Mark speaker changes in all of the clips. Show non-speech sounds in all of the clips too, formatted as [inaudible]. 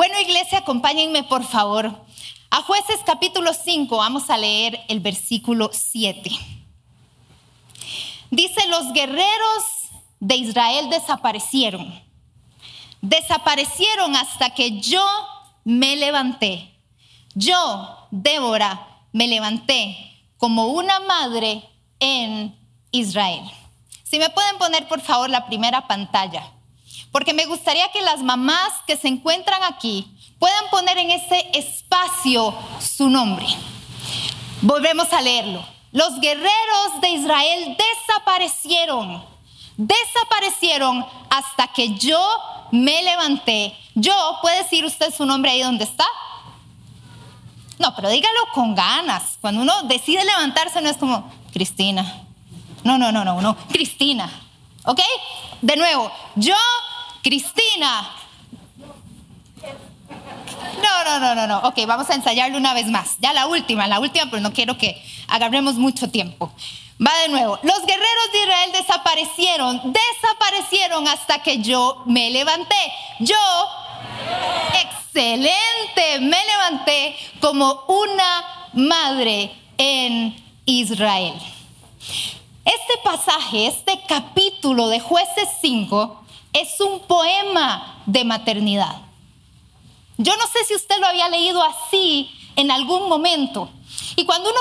Speaker 1: Bueno, iglesia, acompáñenme por favor. A jueces capítulo 5 vamos a leer el versículo 7. Dice, los guerreros de Israel desaparecieron. Desaparecieron hasta que yo me levanté. Yo, Débora, me levanté como una madre en Israel. Si me pueden poner por favor la primera pantalla, porque me gustaría que las mamás que se encuentran aquí puedan poner en ese espacio su nombre. Volvemos a leerlo. Los guerreros de Israel desaparecieron, desaparecieron hasta que yo me levanté. Yo, ¿puede decir usted su nombre ahí donde está? No, pero dígalo con ganas. Cuando uno decide levantarse no es como, Cristina, no, no, no, no, no. Cristina. ¿Ok? De nuevo, yo, Cristina. No, no, no, no, no. Ok, vamos a ensayarlo una vez más. Ya la última, la última, pero no quiero que agarremos mucho tiempo. Va de nuevo. Los guerreros de Israel desaparecieron, desaparecieron hasta que yo me levanté. Yo, excelente, me levanté como una madre en Israel. Este pasaje, este capítulo de jueces 5 es un poema de maternidad. Yo no sé si usted lo había leído así en algún momento. Y cuando uno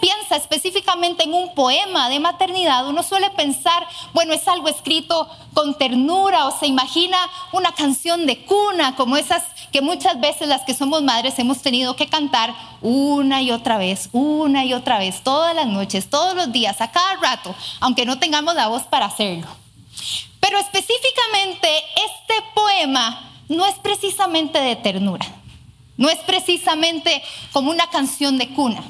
Speaker 1: piensa específicamente en un poema de maternidad, uno suele pensar, bueno, es algo escrito con ternura o se imagina una canción de cuna, como esas que muchas veces las que somos madres hemos tenido que cantar una y otra vez, una y otra vez, todas las noches, todos los días, a cada rato, aunque no tengamos la voz para hacerlo. Pero específicamente este poema no es precisamente de ternura. No es precisamente como una canción de cuna.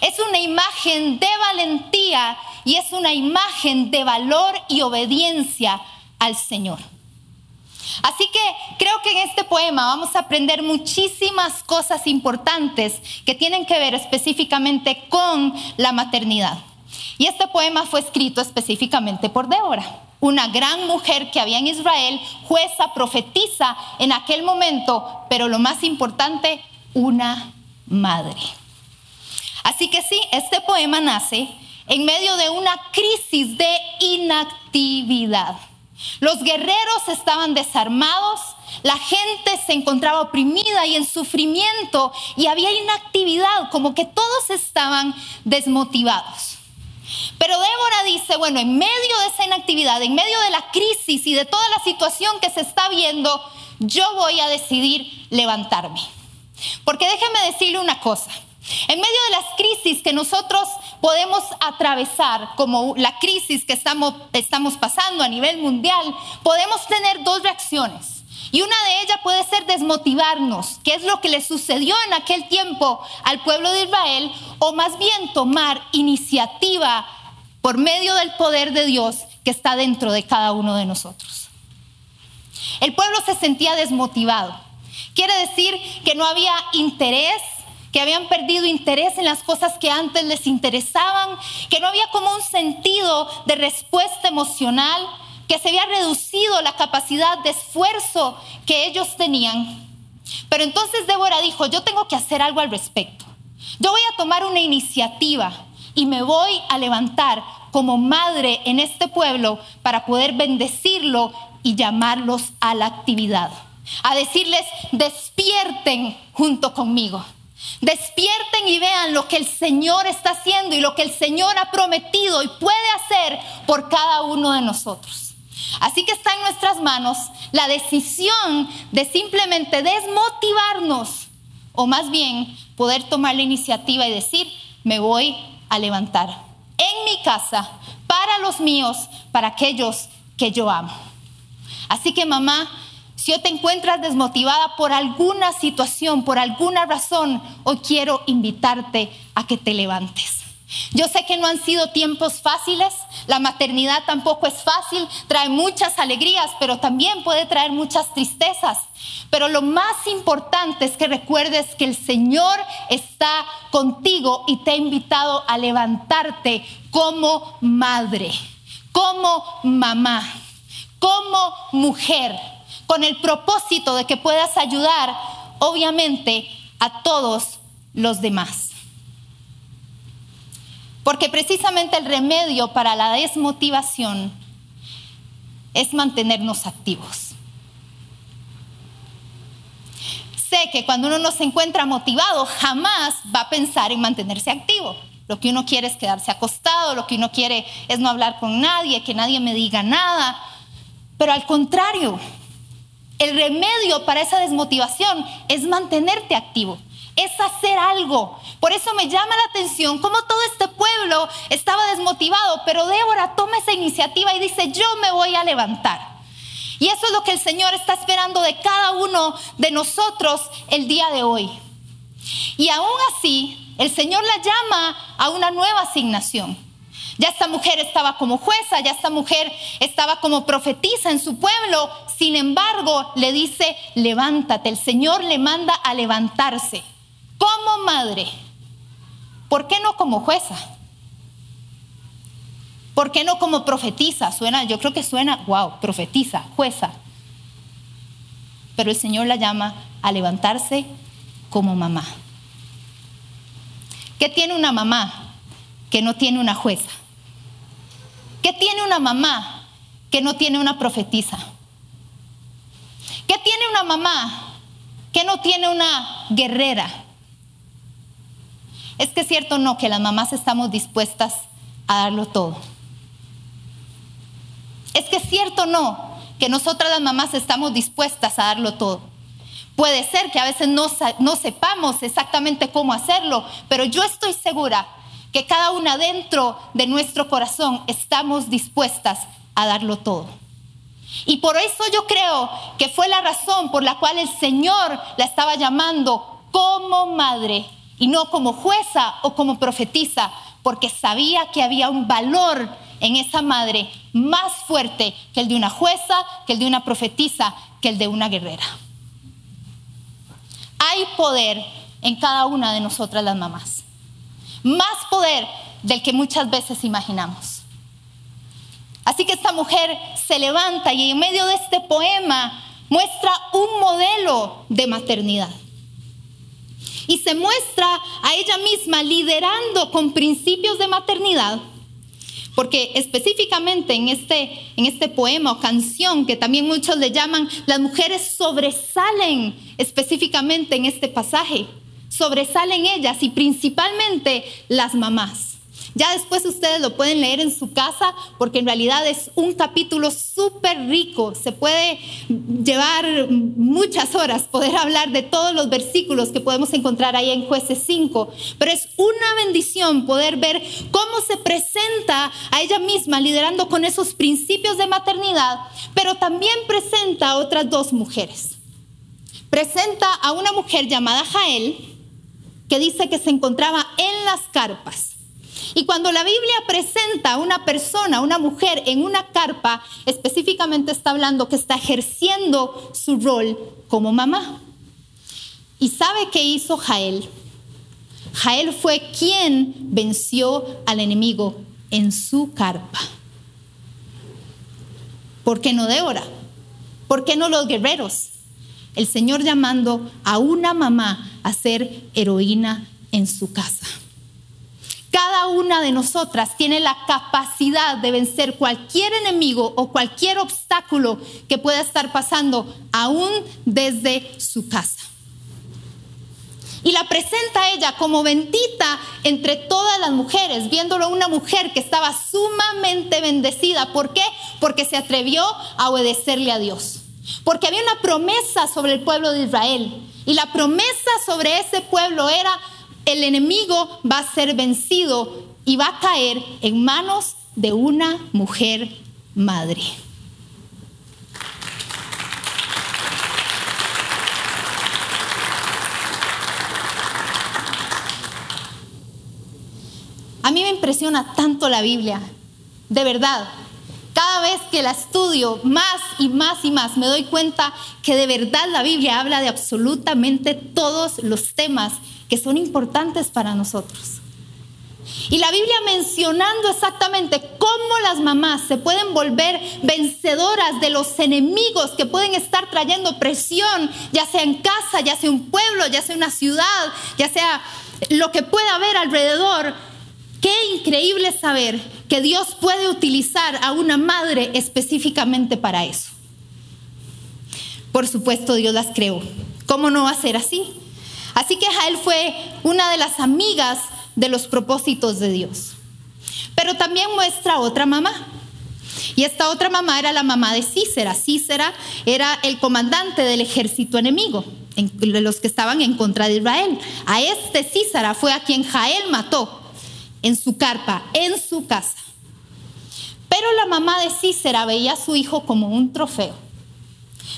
Speaker 1: Es una imagen de valentía y es una imagen de valor y obediencia al Señor. Así que creo que en este poema vamos a aprender muchísimas cosas importantes que tienen que ver específicamente con la maternidad. Y este poema fue escrito específicamente por Débora, una gran mujer que había en Israel, jueza, profetiza en aquel momento, pero lo más importante, una madre. Así que sí, este poema nace en medio de una crisis de inactividad. Los guerreros estaban desarmados, la gente se encontraba oprimida y en sufrimiento y había inactividad, como que todos estaban desmotivados. Pero Débora dice, bueno, en medio de esa inactividad, en medio de la crisis y de toda la situación que se está viendo, yo voy a decidir levantarme. Porque déjeme decirle una cosa, en medio de las crisis que nosotros podemos atravesar, como la crisis que estamos, estamos pasando a nivel mundial, podemos tener dos reacciones. Y una de ellas puede ser desmotivarnos, que es lo que le sucedió en aquel tiempo al pueblo de Israel, o más bien tomar iniciativa por medio del poder de Dios que está dentro de cada uno de nosotros. El pueblo se sentía desmotivado. Quiere decir que no había interés, que habían perdido interés en las cosas que antes les interesaban, que no había como un sentido de respuesta emocional, que se había reducido la capacidad de esfuerzo que ellos tenían. Pero entonces Débora dijo, yo tengo que hacer algo al respecto. Yo voy a tomar una iniciativa y me voy a levantar como madre en este pueblo para poder bendecirlo y llamarlos a la actividad. A decirles, despierten junto conmigo. Despierten y vean lo que el Señor está haciendo y lo que el Señor ha prometido y puede hacer por cada uno de nosotros. Así que está en nuestras manos la decisión de simplemente desmotivarnos o más bien poder tomar la iniciativa y decir, me voy a levantar en mi casa para los míos, para aquellos que yo amo. Así que mamá, si hoy te encuentras desmotivada por alguna situación, por alguna razón, hoy quiero invitarte a que te levantes. Yo sé que no han sido tiempos fáciles, la maternidad tampoco es fácil, trae muchas alegrías, pero también puede traer muchas tristezas. Pero lo más importante es que recuerdes que el Señor está contigo y te ha invitado a levantarte como madre, como mamá, como mujer con el propósito de que puedas ayudar, obviamente, a todos los demás. Porque precisamente el remedio para la desmotivación es mantenernos activos. Sé que cuando uno no se encuentra motivado, jamás va a pensar en mantenerse activo. Lo que uno quiere es quedarse acostado, lo que uno quiere es no hablar con nadie, que nadie me diga nada. Pero al contrario, el remedio para esa desmotivación es mantenerte activo, es hacer algo. Por eso me llama la atención cómo todo este pueblo estaba desmotivado, pero Débora toma esa iniciativa y dice, yo me voy a levantar. Y eso es lo que el Señor está esperando de cada uno de nosotros el día de hoy. Y aún así, el Señor la llama a una nueva asignación. Ya esta mujer estaba como jueza, ya esta mujer estaba como profetisa en su pueblo. Sin embargo, le dice, levántate. El Señor le manda a levantarse como madre. ¿Por qué no como jueza? ¿Por qué no como profetiza? Suena, yo creo que suena, wow, profetiza, jueza. Pero el Señor la llama a levantarse como mamá. ¿Qué tiene una mamá que no tiene una jueza? ¿Qué tiene una mamá que no tiene una profetisa? ¿Qué tiene una mamá que no tiene una guerrera? Es que es cierto no que las mamás estamos dispuestas a darlo todo. Es que es cierto no que nosotras las mamás estamos dispuestas a darlo todo. Puede ser que a veces no, no sepamos exactamente cómo hacerlo, pero yo estoy segura que cada una dentro de nuestro corazón estamos dispuestas a darlo todo. Y por eso yo creo que fue la razón por la cual el Señor la estaba llamando como madre y no como jueza o como profetisa, porque sabía que había un valor en esa madre más fuerte que el de una jueza, que el de una profetisa, que el de una guerrera. Hay poder en cada una de nosotras las mamás. Más poder del que muchas veces imaginamos. Así que esta mujer se levanta y en medio de este poema muestra un modelo de maternidad. Y se muestra a ella misma liderando con principios de maternidad porque específicamente en este, en este poema o canción, que también muchos le llaman, las mujeres sobresalen específicamente en este pasaje. Sobresalen ellas y principalmente las mamás. Ya después ustedes lo pueden leer en su casa porque en realidad es un capítulo súper rico. Se puede llevar muchas horas poder hablar de todos los versículos que podemos encontrar ahí en jueces 5. Pero es una bendición poder ver cómo se presenta a ella misma liderando con esos principios de maternidad, pero también presenta a otras dos mujeres. Presenta a una mujer llamada Jael que dice que se encontraba en las carpas. Y cuando la Biblia presenta a una persona, una mujer en una carpa, específicamente está hablando que está ejerciendo su rol como mamá. ¿Y sabe qué hizo Jael? Jael fue quien venció al enemigo en su carpa. ¿Por qué no Débora? ¿Por qué no los guerreros? El Señor llamando a una mamá a ser heroína en su casa. Cada una de nosotras tiene la capacidad de vencer cualquier enemigo o cualquier obstáculo que pueda estar pasando aún desde su casa. Y la presenta ella como bendita entre todas las mujeres, viéndolo una mujer que estaba sumamente bendecida. ¿Por qué? Porque se atrevió a obedecerle a Dios. Porque había una promesa sobre el pueblo de Israel. Y la promesa sobre ese pueblo era el enemigo va a ser vencido y va a caer en manos de una mujer madre. A mí me impresiona tanto la Biblia, de verdad. Cada vez que la estudio más y más y más, me doy cuenta que de verdad la Biblia habla de absolutamente todos los temas que son importantes para nosotros. Y la Biblia mencionando exactamente cómo las mamás se pueden volver vencedoras de los enemigos que pueden estar trayendo presión, ya sea en casa, ya sea un pueblo, ya sea una ciudad, ya sea lo que pueda haber alrededor. Qué increíble saber que Dios puede utilizar a una madre específicamente para eso. Por supuesto, Dios las creó. ¿Cómo no va a ser así? Así que Jael fue una de las amigas de los propósitos de Dios. Pero también muestra otra mamá. Y esta otra mamá era la mamá de Cícera. Cícera era el comandante del ejército enemigo, de los que estaban en contra de Israel. A este Cícera fue a quien Jael mató en su carpa, en su casa. Pero la mamá de Cícera veía a su hijo como un trofeo.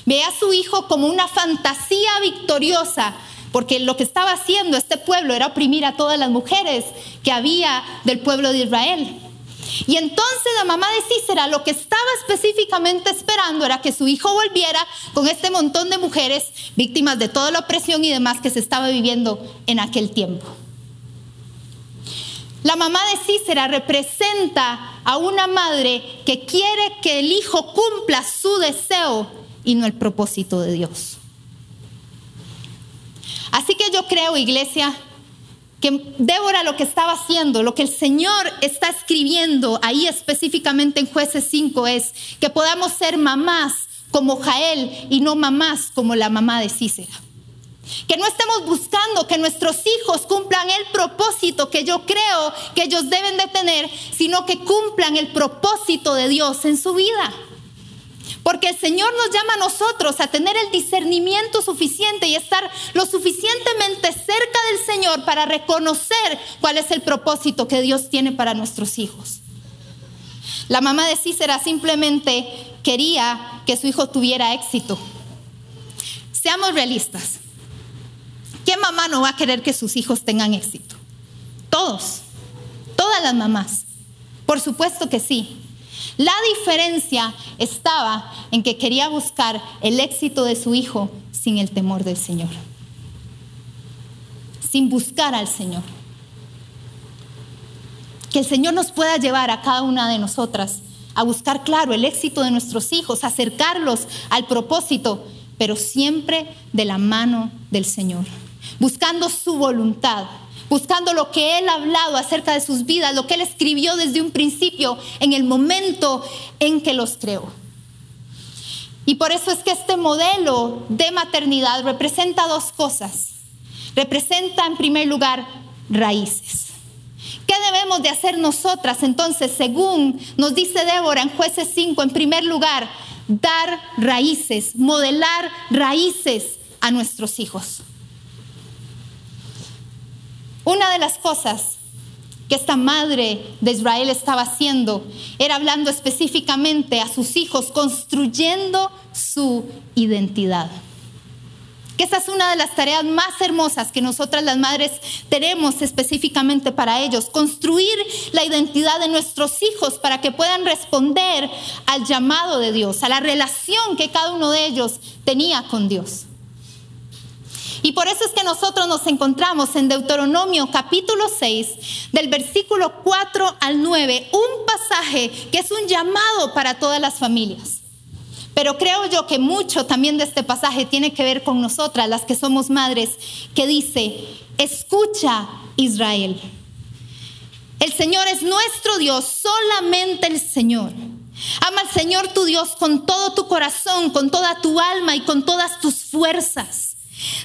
Speaker 1: Veía a su hijo como una fantasía victoriosa porque lo que estaba haciendo este pueblo era oprimir a todas las mujeres que había del pueblo de Israel. Y entonces la mamá de Cícera lo que estaba específicamente esperando era que su hijo volviera con este montón de mujeres víctimas de toda la opresión y demás que se estaba viviendo en aquel tiempo. La mamá de Cícera representa a una madre que quiere que el hijo cumpla su deseo y no el propósito de Dios. Así que yo creo, iglesia, que Débora lo que estaba haciendo, lo que el Señor está escribiendo ahí específicamente en jueces 5 es que podamos ser mamás como Jael y no mamás como la mamá de Cícera. Que no estemos buscando que nuestros hijos cumplan el propósito que yo creo que ellos deben de tener, sino que cumplan el propósito de Dios en su vida. Porque el Señor nos llama a nosotros a tener el discernimiento suficiente y estar lo suficientemente cerca del Señor para reconocer cuál es el propósito que Dios tiene para nuestros hijos. La mamá de Cícera simplemente quería que su hijo tuviera éxito. Seamos realistas. ¿Qué mamá no va a querer que sus hijos tengan éxito? Todos, todas las mamás. Por supuesto que sí. La diferencia estaba en que quería buscar el éxito de su hijo sin el temor del Señor, sin buscar al Señor. Que el Señor nos pueda llevar a cada una de nosotras a buscar, claro, el éxito de nuestros hijos, acercarlos al propósito, pero siempre de la mano del Señor, buscando su voluntad, buscando lo que Él ha hablado acerca de sus vidas, lo que Él escribió desde un principio, en el momento en que los creó. Y por eso es que este modelo de maternidad representa dos cosas. Representa en primer lugar raíces. ¿Qué debemos de hacer nosotras entonces, según nos dice Débora en jueces 5, en primer lugar, dar raíces, modelar raíces a nuestros hijos? Una de las cosas que esta madre de Israel estaba haciendo era hablando específicamente a sus hijos, construyendo su identidad. Que esa es una de las tareas más hermosas que nosotras las madres tenemos específicamente para ellos, construir la identidad de nuestros hijos para que puedan responder al llamado de Dios, a la relación que cada uno de ellos tenía con Dios. Y por eso es que nosotros nos encontramos en Deuteronomio capítulo 6, del versículo 4 al 9, un pasaje que es un llamado para todas las familias. Pero creo yo que mucho también de este pasaje tiene que ver con nosotras, las que somos madres, que dice, escucha Israel. El Señor es nuestro Dios, solamente el Señor. Ama al Señor tu Dios con todo tu corazón, con toda tu alma y con todas tus fuerzas.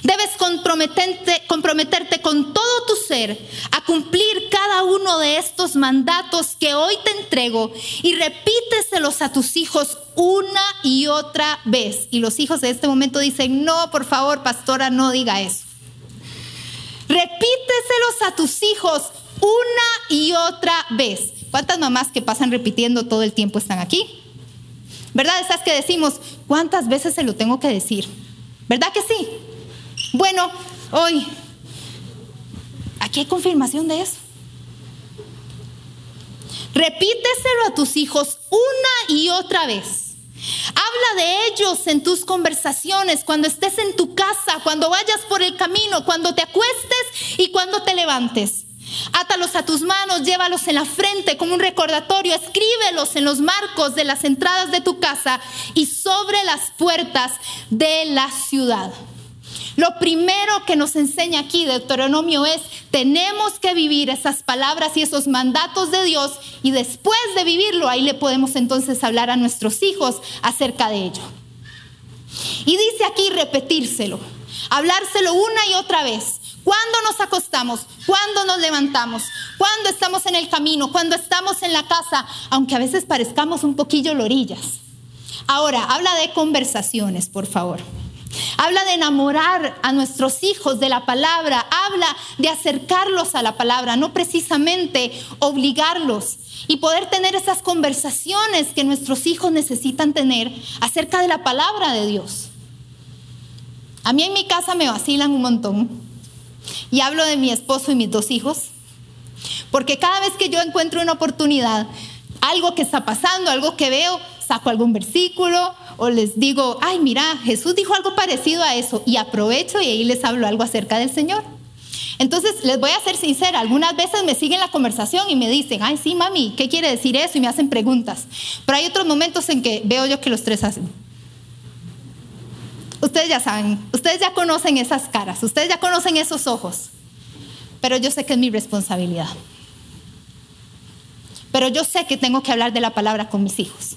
Speaker 1: Debes comprometerte, comprometerte con todo tu ser a cumplir cada uno de estos mandatos que hoy te entrego y repíteselos a tus hijos una y otra vez. Y los hijos de este momento dicen, no, por favor, pastora, no diga eso. Repíteselos a tus hijos una y otra vez. ¿Cuántas mamás que pasan repitiendo todo el tiempo están aquí? ¿Verdad? Esas que decimos, ¿cuántas veces se lo tengo que decir? ¿Verdad que sí? Bueno, hoy, aquí hay confirmación de eso. Repíteselo a tus hijos una y otra vez. Habla de ellos en tus conversaciones, cuando estés en tu casa, cuando vayas por el camino, cuando te acuestes y cuando te levantes. Átalos a tus manos, llévalos en la frente como un recordatorio, escríbelos en los marcos de las entradas de tu casa y sobre las puertas de la ciudad. Lo primero que nos enseña aquí Deuteronomio es, tenemos que vivir esas palabras y esos mandatos de Dios y después de vivirlo, ahí le podemos entonces hablar a nuestros hijos acerca de ello. Y dice aquí repetírselo, hablárselo una y otra vez. Cuando nos acostamos, cuando nos levantamos, cuando estamos en el camino, cuando estamos en la casa, aunque a veces parezcamos un poquillo lorillas. Ahora, habla de conversaciones, por favor. Habla de enamorar a nuestros hijos de la palabra, habla de acercarlos a la palabra, no precisamente obligarlos. Y poder tener esas conversaciones que nuestros hijos necesitan tener acerca de la palabra de Dios. A mí en mi casa me vacilan un montón. Y hablo de mi esposo y mis dos hijos, porque cada vez que yo encuentro una oportunidad, algo que está pasando, algo que veo, saco algún versículo o les digo, ay, mira, Jesús dijo algo parecido a eso y aprovecho y ahí les hablo algo acerca del Señor. Entonces, les voy a ser sincera, algunas veces me siguen la conversación y me dicen, ay, sí, mami, ¿qué quiere decir eso? Y me hacen preguntas. Pero hay otros momentos en que veo yo que los tres hacen. Ustedes ya saben, ustedes ya conocen esas caras, ustedes ya conocen esos ojos. Pero yo sé que es mi responsabilidad. Pero yo sé que tengo que hablar de la palabra con mis hijos.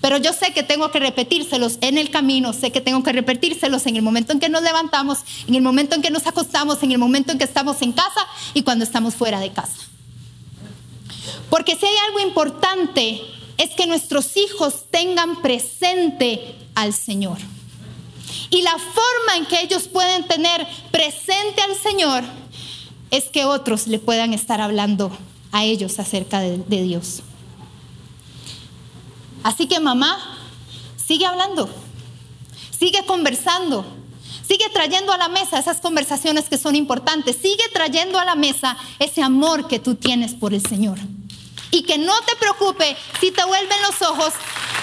Speaker 1: Pero yo sé que tengo que repetírselos en el camino, sé que tengo que repetírselos en el momento en que nos levantamos, en el momento en que nos acostamos, en el momento en que estamos en casa y cuando estamos fuera de casa. Porque si hay algo importante es que nuestros hijos tengan presente al Señor. Y la forma en que ellos pueden tener presente al Señor es que otros le puedan estar hablando a ellos acerca de, de Dios. Así que mamá, sigue hablando, sigue conversando, sigue trayendo a la mesa esas conversaciones que son importantes, sigue trayendo a la mesa ese amor que tú tienes por el Señor. Y que no te preocupe si te vuelven los ojos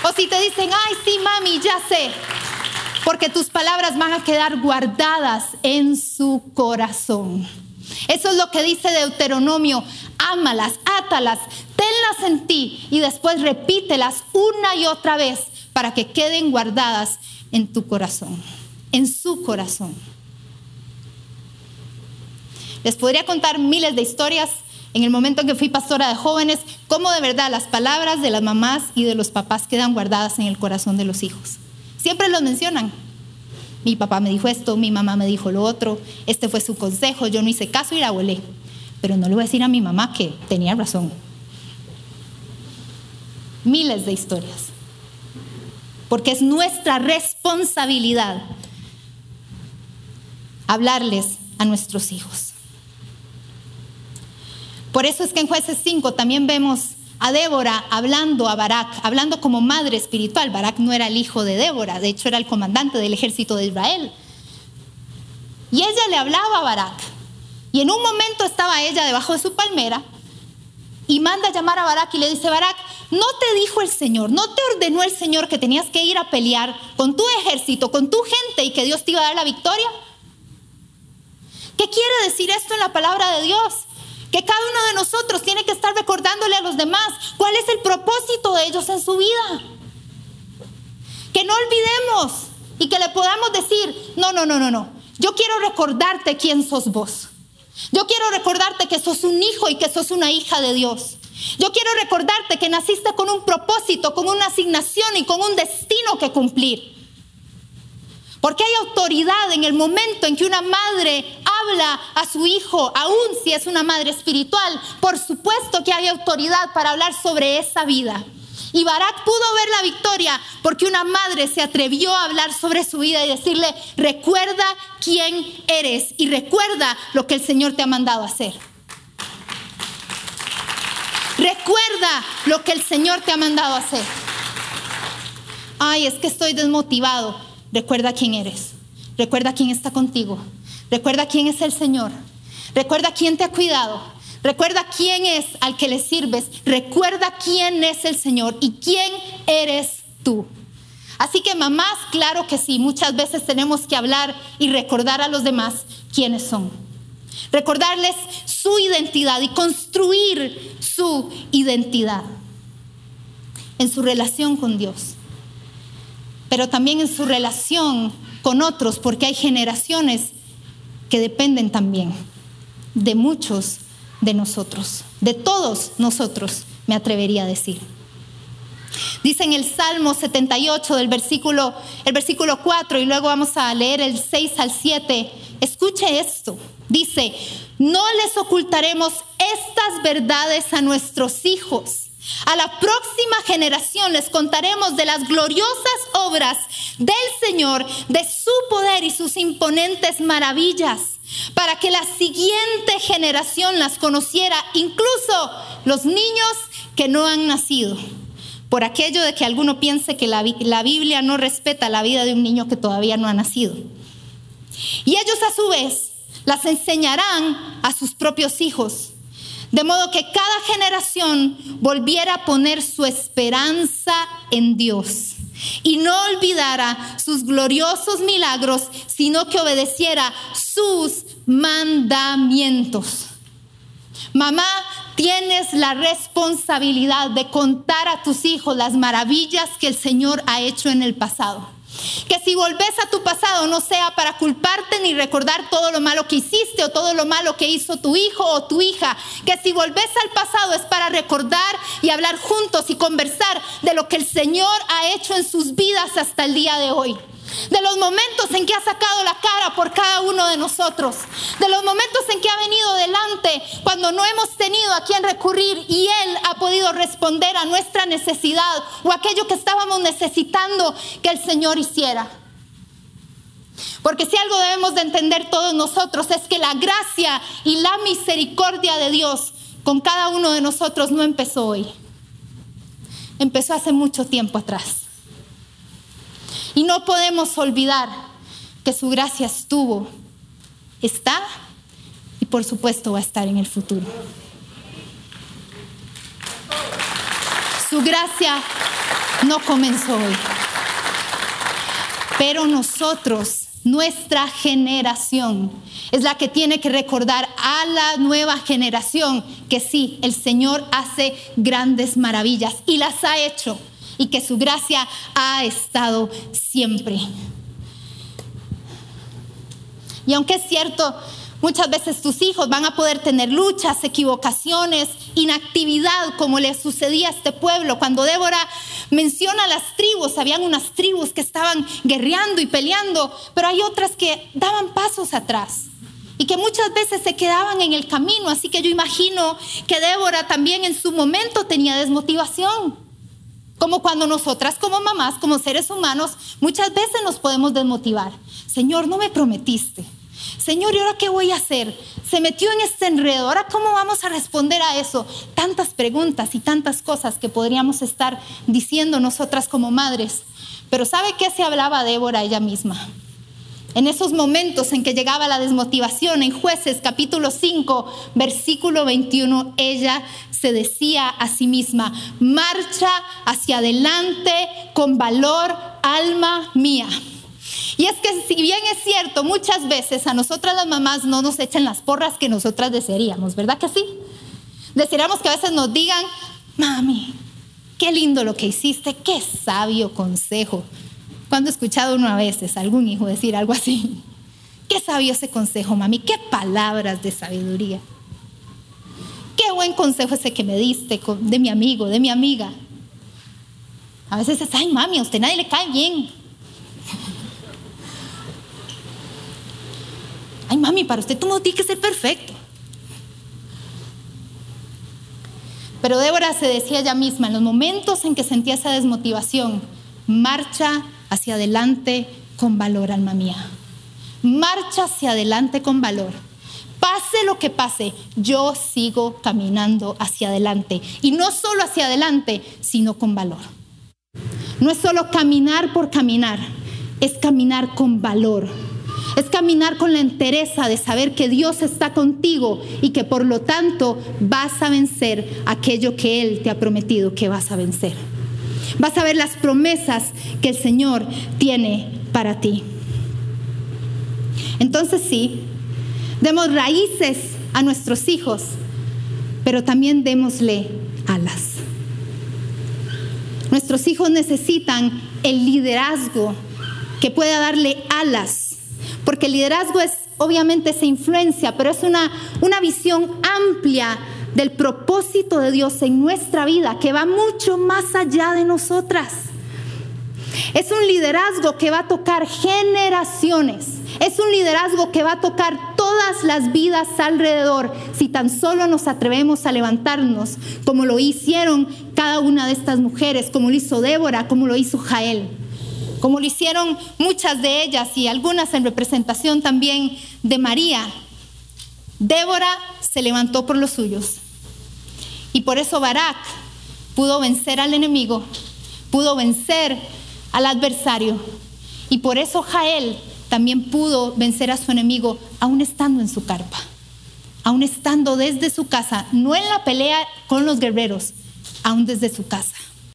Speaker 1: o si te dicen, ay, sí, mami, ya sé. Porque tus palabras van a quedar guardadas en su corazón. Eso es lo que dice Deuteronomio. Ámalas, átalas, tenlas en ti y después repítelas una y otra vez para que queden guardadas en tu corazón, en su corazón. Les podría contar miles de historias en el momento en que fui pastora de jóvenes, cómo de verdad las palabras de las mamás y de los papás quedan guardadas en el corazón de los hijos. Siempre los mencionan. Mi papá me dijo esto, mi mamá me dijo lo otro, este fue su consejo, yo no hice caso y la volé. Pero no le voy a decir a mi mamá que tenía razón. Miles de historias. Porque es nuestra responsabilidad hablarles a nuestros hijos. Por eso es que en jueces 5 también vemos a Débora hablando a Barak, hablando como madre espiritual. Barak no era el hijo de Débora, de hecho era el comandante del ejército de Israel. Y ella le hablaba a Barak. Y en un momento estaba ella debajo de su palmera y manda a llamar a Barak y le dice, Barak, ¿no te dijo el Señor, no te ordenó el Señor que tenías que ir a pelear con tu ejército, con tu gente y que Dios te iba a dar la victoria? ¿Qué quiere decir esto en la palabra de Dios? Que cada uno de nosotros tiene que estar recordándole a los demás cuál es el propósito de ellos en su vida. Que no olvidemos y que le podamos decir, no, no, no, no, no. Yo quiero recordarte quién sos vos. Yo quiero recordarte que sos un hijo y que sos una hija de Dios. Yo quiero recordarte que naciste con un propósito, con una asignación y con un destino que cumplir. Porque hay autoridad en el momento en que una madre habla a su hijo, aun si es una madre espiritual. Por supuesto que hay autoridad para hablar sobre esa vida. Y Barak pudo ver la victoria porque una madre se atrevió a hablar sobre su vida y decirle, recuerda quién eres y recuerda lo que el Señor te ha mandado hacer. Recuerda lo que el Señor te ha mandado hacer. Ay, es que estoy desmotivado. Recuerda quién eres. Recuerda quién está contigo. Recuerda quién es el Señor. Recuerda quién te ha cuidado. Recuerda quién es al que le sirves. Recuerda quién es el Señor y quién eres tú. Así que mamás, claro que sí, muchas veces tenemos que hablar y recordar a los demás quiénes son. recordarles su identidad y construir su identidad en su relación con Dios, pero también en su relación con otros, porque hay generaciones que dependen también de muchos de nosotros, de todos nosotros, me atrevería a decir. Dice en el Salmo 78 del versículo, el versículo 4 y luego vamos a leer el 6 al 7. Escuche esto. Dice, no les ocultaremos estas verdades a nuestros hijos. A la próxima generación les contaremos de las gloriosas obras del Señor, de su poder y sus imponentes maravillas, para que la siguiente generación las conociera, incluso los niños que no han nacido por aquello de que alguno piense que la, Biblia no respeta la vida de un niño que todavía no ha nacido. Y ellos a su vez las enseñarán a sus propios hijos, de modo que cada generación volviera a poner su esperanza en Dios y no olvidara sus gloriosos milagros, sino que obedeciera sus mandamientos. Mamá, tienes la responsabilidad de contar a tus hijos las maravillas que el Señor ha hecho en el pasado. Que si volvés a tu pasado no sea para culparte ni recordar todo lo malo que hiciste o todo lo malo que hizo tu hijo o tu hija. Que si volvés al pasado es para recordar y hablar juntos y conversar de lo que el Señor ha hecho en sus vidas hasta el día de hoy de los momentos en que ha sacado la cara por cada uno de nosotros, de los momentos en que ha venido delante cuando no hemos tenido a quien recurrir y Él ha podido responder a nuestra necesidad o aquello que estábamos necesitando que el Señor hiciera. Porque si algo debemos de entender todos nosotros es que la gracia y la misericordia de Dios con cada uno de nosotros no empezó hoy. Empezó hace mucho tiempo atrás. Y no podemos olvidar que su gracia estuvo, está y por supuesto va a estar en el futuro. Su gracia no comenzó hoy, pero nosotros, nuestra generación, es la que tiene que recordar a la nueva generación que sí, el Señor hace grandes maravillas y las ha hecho y que su gracia ha estado siempre. Y aunque es cierto, muchas veces tus hijos van a poder tener luchas, equivocaciones, inactividad, como le sucedía a este pueblo. Cuando Débora menciona las tribus, habían unas tribus que estaban guerreando y peleando, pero hay otras que daban pasos atrás y que muchas veces se quedaban en el camino. Así que yo imagino que Débora también en su momento tenía desmotivación. Como cuando nosotras como mamás, como seres humanos, muchas veces nos podemos desmotivar. Señor, no me prometiste. Señor, ¿y ahora qué voy a hacer? Se metió en este enredo. ¿Ahora cómo vamos a responder a eso? Tantas preguntas y tantas cosas que podríamos estar diciendo nosotras como madres. Pero ¿sabe qué se hablaba Débora ella misma? En esos momentos en que llegaba la desmotivación, en jueces capítulo 5, versículo 21, ella se decía a sí misma, marcha hacia adelante con valor, alma mía. Y es que si bien es cierto, muchas veces a nosotras las mamás no nos echan las porras que nosotras desearíamos, ¿verdad que sí? Desearíamos que a veces nos digan, mami, qué lindo lo que hiciste, qué sabio consejo. Cuando he escuchado uno a veces algún hijo decir algo así, qué sabio ese consejo, mami, qué palabras de sabiduría. Qué buen consejo ese que me diste de mi amigo, de mi amiga. A veces es, ay mami, a usted nadie le cae bien. [laughs] Ay mami, para usted todo tiene que ser perfecto. Pero Débora se decía ella misma, en los momentos en que sentía esa desmotivación, marcha hacia adelante con valor, alma mía. Marcha hacia adelante con valor. Pase lo que pase, yo sigo caminando hacia adelante. Y no solo hacia adelante, sino con valor. No es solo caminar por caminar, es caminar con valor. Es caminar con la entereza de saber que Dios está contigo y que por lo tanto vas a vencer aquello que Él te ha prometido que vas a vencer. Vas a ver las promesas que el Señor tiene para ti. Entonces sí, Demos raíces a nuestros hijos, pero también démosle alas. Nuestros hijos necesitan el liderazgo que pueda darle alas, porque el liderazgo es obviamente esa influencia, pero es una, una visión amplia del propósito de Dios en nuestra vida que va mucho más allá de nosotras. Es un liderazgo que va a tocar generaciones. Es un liderazgo que va a tocar todas las vidas alrededor si tan solo nos atrevemos a levantarnos como lo hicieron cada una de estas mujeres, como lo hizo Débora, como lo hizo Jael, como lo hicieron muchas de ellas y algunas en representación también de María. Débora se levantó por los suyos y por eso Barak pudo vencer al enemigo, pudo vencer al adversario y por eso Jael también pudo vencer a su enemigo aún estando en su carpa, aún estando desde su casa, no en la pelea con los guerreros, aún desde su casa.